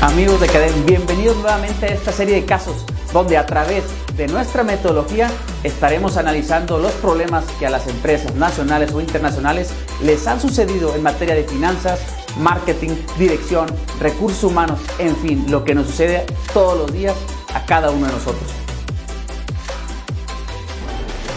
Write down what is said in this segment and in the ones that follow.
Amigos de Cadem, bienvenidos nuevamente a esta serie de casos donde a través de nuestra metodología estaremos analizando los problemas que a las empresas nacionales o internacionales les han sucedido en materia de finanzas, marketing, dirección, recursos humanos, en fin, lo que nos sucede todos los días a cada uno de nosotros.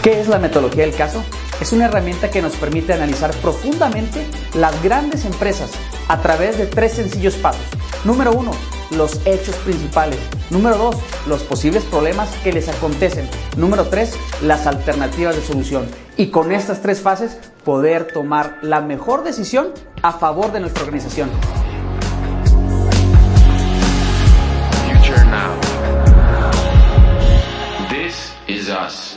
¿Qué es la metodología del caso? Es una herramienta que nos permite analizar profundamente las grandes empresas a través de tres sencillos pasos. Número uno, los hechos principales. Número dos, los posibles problemas que les acontecen. Número tres, las alternativas de solución. Y con estas tres fases poder tomar la mejor decisión a favor de nuestra organización. Future now. This is us.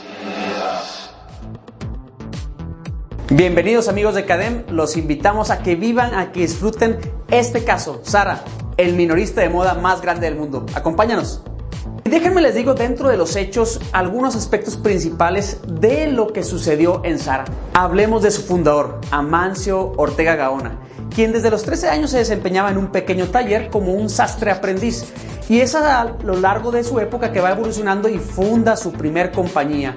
Bienvenidos amigos de Cadem, los invitamos a que vivan, a que disfruten este caso. Sara, el minorista de moda más grande del mundo. Acompáñanos. Y déjenme les digo dentro de los hechos algunos aspectos principales de lo que sucedió en Sara. Hablemos de su fundador, Amancio Ortega Gaona, quien desde los 13 años se desempeñaba en un pequeño taller como un sastre aprendiz. Y es a lo largo de su época que va evolucionando y funda su primer compañía,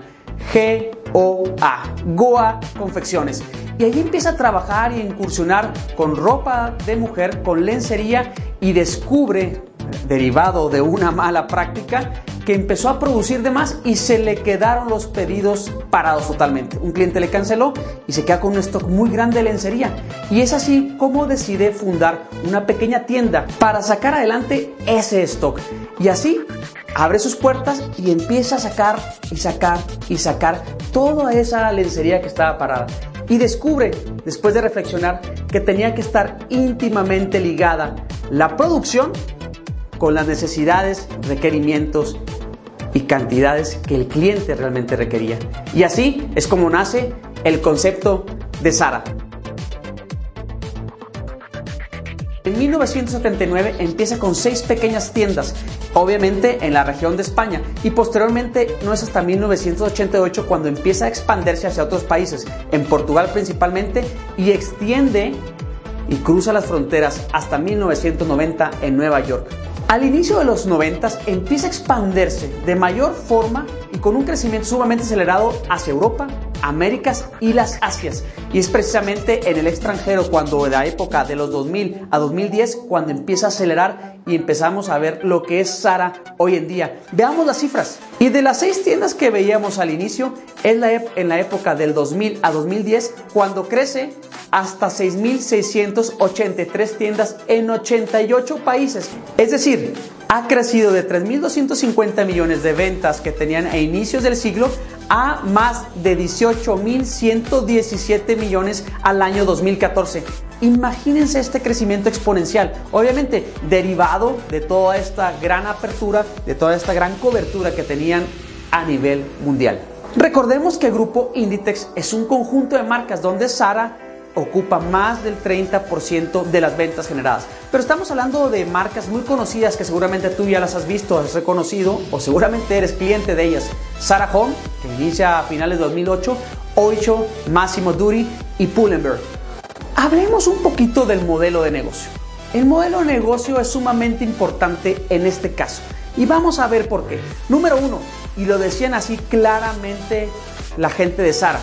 G-O-A, Goa Confecciones. Y ahí empieza a trabajar y a incursionar con ropa de mujer, con lencería y descubre, derivado de una mala práctica, que empezó a producir de más y se le quedaron los pedidos parados totalmente. Un cliente le canceló y se queda con un stock muy grande de lencería. Y es así como decide fundar una pequeña tienda para sacar adelante ese stock. Y así abre sus puertas y empieza a sacar y sacar y sacar toda esa lencería que estaba parada. Y descubre, después de reflexionar, que tenía que estar íntimamente ligada la producción con las necesidades, requerimientos y cantidades que el cliente realmente requería. Y así es como nace el concepto de Sara. En 1979 empieza con seis pequeñas tiendas, obviamente en la región de España, y posteriormente no es hasta 1988 cuando empieza a expandirse hacia otros países, en Portugal principalmente, y extiende y cruza las fronteras hasta 1990 en Nueva York. Al inicio de los 90 empieza a expandirse de mayor forma y con un crecimiento sumamente acelerado hacia Europa, Américas y las Asias. Y es precisamente en el extranjero cuando de la época de los 2000 a 2010 cuando empieza a acelerar y empezamos a ver lo que es Sara hoy en día. Veamos las cifras. Y de las seis tiendas que veíamos al inicio, es en la época del 2000 a 2010 cuando crece hasta 6.683 tiendas en 88 países. Es decir, ha crecido de 3.250 millones de ventas que tenían a inicios del siglo a más de 18.117 millones al año 2014. Imagínense este crecimiento exponencial, obviamente derivado de toda esta gran apertura, de toda esta gran cobertura que tenían a nivel mundial. Recordemos que el grupo Inditex es un conjunto de marcas donde Sara ocupa más del 30% de las ventas generadas. Pero estamos hablando de marcas muy conocidas que seguramente tú ya las has visto, has reconocido o seguramente eres cliente de ellas. Sarah Home, que inicia a finales de 2008, Oicho, Massimo Dutti y Pull&Bear. Hablemos un poquito del modelo de negocio. El modelo de negocio es sumamente importante en este caso y vamos a ver por qué. Número uno, y lo decían así claramente la gente de Sara,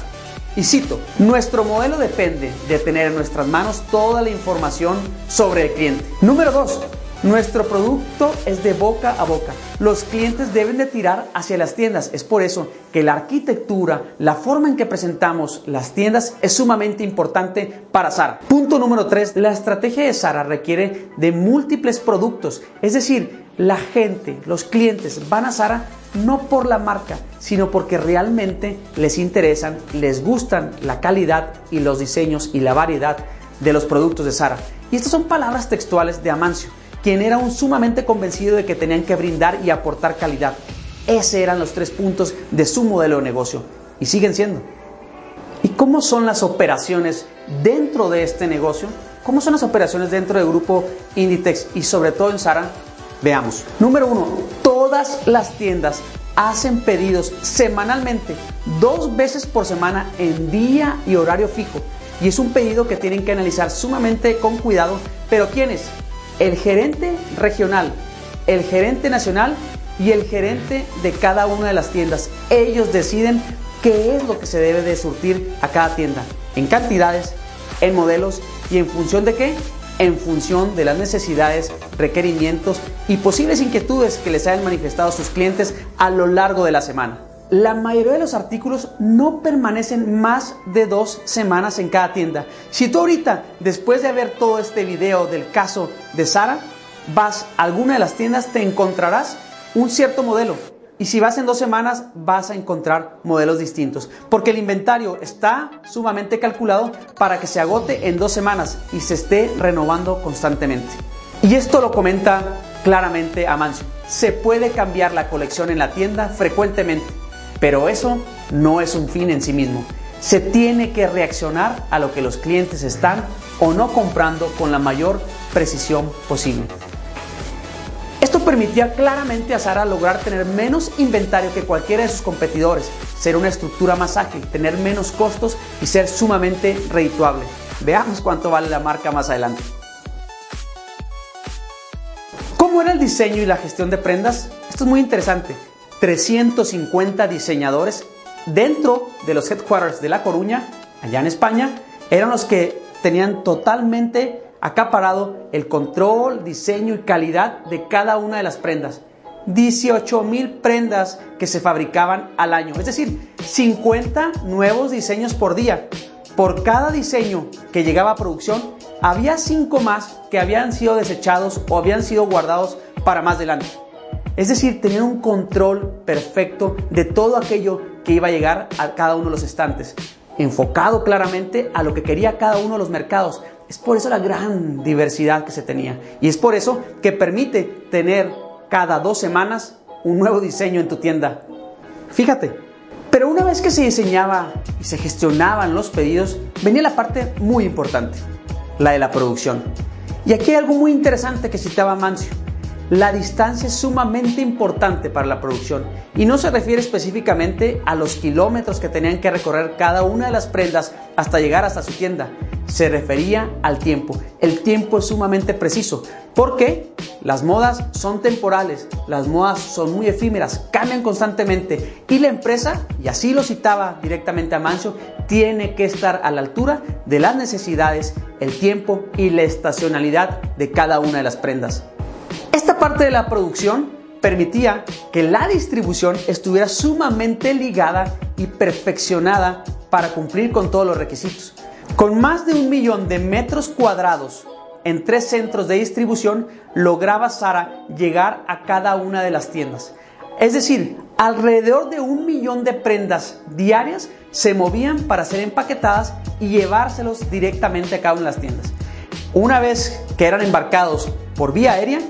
y cito, nuestro modelo depende de tener en nuestras manos toda la información sobre el cliente. Número dos, nuestro producto es de boca a boca. Los clientes deben de tirar hacia las tiendas. Es por eso que la arquitectura, la forma en que presentamos las tiendas es sumamente importante para Sara. Punto número 3. La estrategia de Sara requiere de múltiples productos. Es decir, la gente, los clientes van a Sara no por la marca, sino porque realmente les interesan, les gustan la calidad y los diseños y la variedad de los productos de Sara. Y estas son palabras textuales de Amancio, quien era un sumamente convencido de que tenían que brindar y aportar calidad. Ese eran los tres puntos de su modelo de negocio y siguen siendo. ¿Y cómo son las operaciones dentro de este negocio? ¿Cómo son las operaciones dentro del grupo Inditex y sobre todo en Sara? Veamos. Número uno, todas las tiendas hacen pedidos semanalmente, dos veces por semana en día y horario fijo. Y es un pedido que tienen que analizar sumamente con cuidado. Pero ¿quiénes? El gerente regional, el gerente nacional y el gerente de cada una de las tiendas. Ellos deciden qué es lo que se debe de surtir a cada tienda, en cantidades, en modelos y en función de qué? En función de las necesidades, requerimientos y posibles inquietudes que les hayan manifestado sus clientes a lo largo de la semana. La mayoría de los artículos no permanecen más de dos semanas en cada tienda. Si tú ahorita, después de ver todo este video del caso de Sara, vas a alguna de las tiendas, te encontrarás un cierto modelo. Y si vas en dos semanas, vas a encontrar modelos distintos. Porque el inventario está sumamente calculado para que se agote en dos semanas y se esté renovando constantemente. Y esto lo comenta claramente Amancio. Se puede cambiar la colección en la tienda frecuentemente, pero eso no es un fin en sí mismo. Se tiene que reaccionar a lo que los clientes están o no comprando con la mayor precisión posible. Esto permitía claramente a Sara lograr tener menos inventario que cualquiera de sus competidores, ser una estructura más ágil, tener menos costos y ser sumamente redituable. Veamos cuánto vale la marca más adelante. ¿Cómo era el diseño y la gestión de prendas? Esto es muy interesante. 350 diseñadores dentro de los headquarters de La Coruña, allá en España, eran los que tenían totalmente acaparado el control, diseño y calidad de cada una de las prendas. 18 mil prendas que se fabricaban al año, es decir, 50 nuevos diseños por día. Por cada diseño que llegaba a producción, había 5 más que habían sido desechados o habían sido guardados para más adelante. Es decir, tenían un control perfecto de todo aquello que iba a llegar a cada uno de los estantes, enfocado claramente a lo que quería cada uno de los mercados, es por eso la gran diversidad que se tenía. Y es por eso que permite tener cada dos semanas un nuevo diseño en tu tienda. Fíjate. Pero una vez que se diseñaba y se gestionaban los pedidos, venía la parte muy importante, la de la producción. Y aquí hay algo muy interesante que citaba Mancio. La distancia es sumamente importante para la producción y no se refiere específicamente a los kilómetros que tenían que recorrer cada una de las prendas hasta llegar hasta su tienda. Se refería al tiempo. El tiempo es sumamente preciso porque las modas son temporales, las modas son muy efímeras, cambian constantemente y la empresa, y así lo citaba directamente a Mancio, tiene que estar a la altura de las necesidades, el tiempo y la estacionalidad de cada una de las prendas. Esta parte de la producción permitía que la distribución estuviera sumamente ligada y perfeccionada para cumplir con todos los requisitos. Con más de un millón de metros cuadrados en tres centros de distribución, lograba Sara llegar a cada una de las tiendas. Es decir, alrededor de un millón de prendas diarias se movían para ser empaquetadas y llevárselos directamente a cada una las tiendas. Una vez que eran embarcados por vía aérea,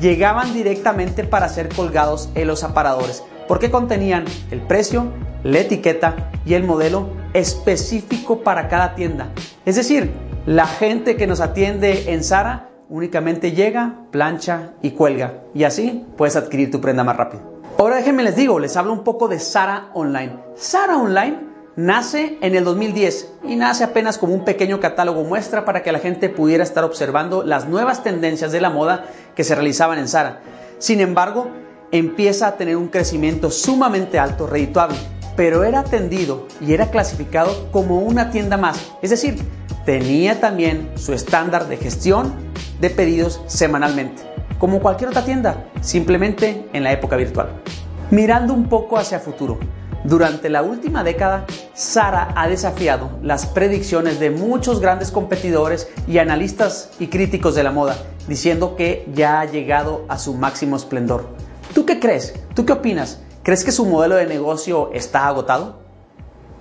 llegaban directamente para ser colgados en los aparadores, porque contenían el precio, la etiqueta y el modelo específico para cada tienda. Es decir, la gente que nos atiende en Sara únicamente llega, plancha y cuelga. Y así puedes adquirir tu prenda más rápido. Ahora déjenme les digo, les hablo un poco de Sara Online. Sara Online Nace en el 2010 y nace apenas como un pequeño catálogo muestra para que la gente pudiera estar observando las nuevas tendencias de la moda que se realizaban en Zara. Sin embargo, empieza a tener un crecimiento sumamente alto, redituable, pero era atendido y era clasificado como una tienda más, es decir, tenía también su estándar de gestión de pedidos semanalmente, como cualquier otra tienda, simplemente en la época virtual. Mirando un poco hacia futuro, durante la última década, Sara ha desafiado las predicciones de muchos grandes competidores y analistas y críticos de la moda, diciendo que ya ha llegado a su máximo esplendor. ¿Tú qué crees? ¿Tú qué opinas? ¿Crees que su modelo de negocio está agotado?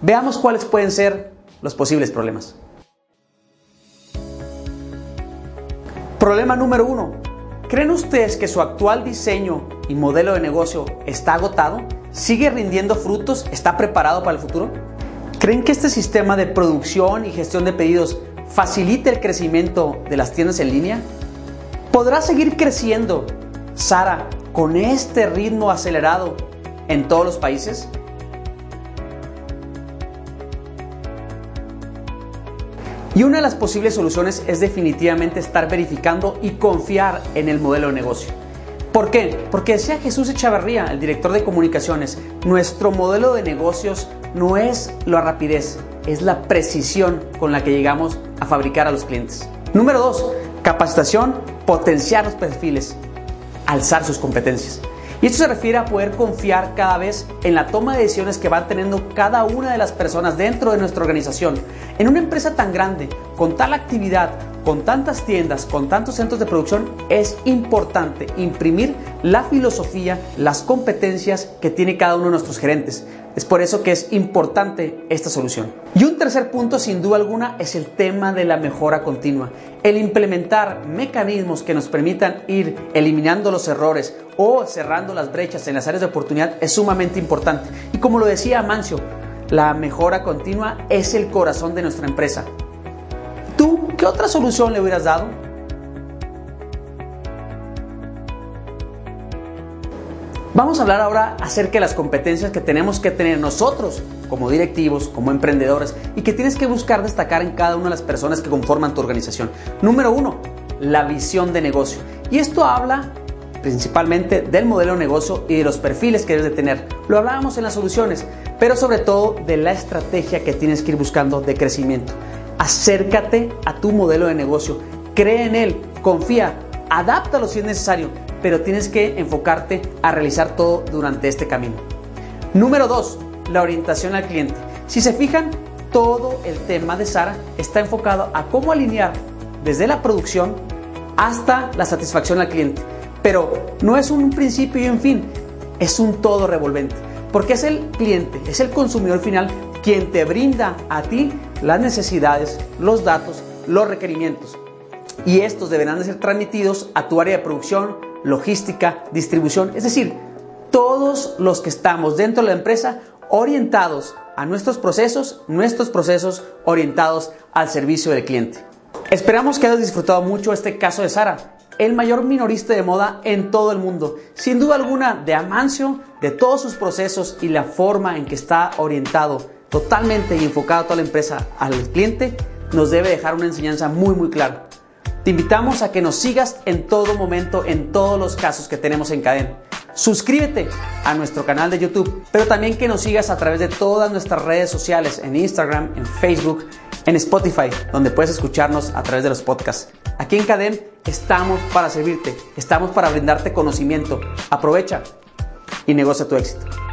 Veamos cuáles pueden ser los posibles problemas. Problema número uno. ¿Creen ustedes que su actual diseño y modelo de negocio está agotado? ¿Sigue rindiendo frutos? ¿Está preparado para el futuro? ¿Creen que este sistema de producción y gestión de pedidos facilite el crecimiento de las tiendas en línea? ¿Podrá seguir creciendo Sara con este ritmo acelerado en todos los países? Y una de las posibles soluciones es definitivamente estar verificando y confiar en el modelo de negocio. ¿Por qué? Porque decía Jesús Echavarría, el director de comunicaciones, nuestro modelo de negocios no es la rapidez, es la precisión con la que llegamos a fabricar a los clientes. Número dos, capacitación, potenciar los perfiles, alzar sus competencias. Y esto se refiere a poder confiar cada vez en la toma de decisiones que van teniendo cada una de las personas dentro de nuestra organización. En una empresa tan grande, con tal actividad, con tantas tiendas, con tantos centros de producción, es importante imprimir la filosofía, las competencias que tiene cada uno de nuestros gerentes. Es por eso que es importante esta solución. Y un tercer punto, sin duda alguna, es el tema de la mejora continua. El implementar mecanismos que nos permitan ir eliminando los errores o cerrando las brechas en las áreas de oportunidad es sumamente importante. Y como lo decía Mancio, la mejora continua es el corazón de nuestra empresa. ¿Tú qué otra solución le hubieras dado? Vamos a hablar ahora acerca de las competencias que tenemos que tener nosotros como directivos, como emprendedores y que tienes que buscar destacar en cada una de las personas que conforman tu organización. Número uno, la visión de negocio. Y esto habla principalmente del modelo de negocio y de los perfiles que debes de tener. Lo hablábamos en las soluciones, pero sobre todo de la estrategia que tienes que ir buscando de crecimiento. Acércate a tu modelo de negocio, cree en él, confía, adáptalo si es necesario, pero tienes que enfocarte a realizar todo durante este camino. Número 2, la orientación al cliente. Si se fijan, todo el tema de Sara está enfocado a cómo alinear desde la producción hasta la satisfacción al cliente. Pero no es un principio y un fin, es un todo revolvente. Porque es el cliente, es el consumidor final quien te brinda a ti las necesidades, los datos, los requerimientos. Y estos deberán de ser transmitidos a tu área de producción, logística, distribución, es decir, todos los que estamos dentro de la empresa orientados a nuestros procesos, nuestros procesos orientados al servicio del cliente. Esperamos que hayas disfrutado mucho este caso de Sara, el mayor minorista de moda en todo el mundo. Sin duda alguna, de Amancio, de todos sus procesos y la forma en que está orientado totalmente y enfocado toda la empresa al cliente, nos debe dejar una enseñanza muy muy clara. Te invitamos a que nos sigas en todo momento, en todos los casos que tenemos en cadena. Suscríbete a nuestro canal de YouTube, pero también que nos sigas a través de todas nuestras redes sociales, en Instagram, en Facebook, en Spotify, donde puedes escucharnos a través de los podcasts. Aquí en Cadem estamos para servirte, estamos para brindarte conocimiento. Aprovecha y negocia tu éxito.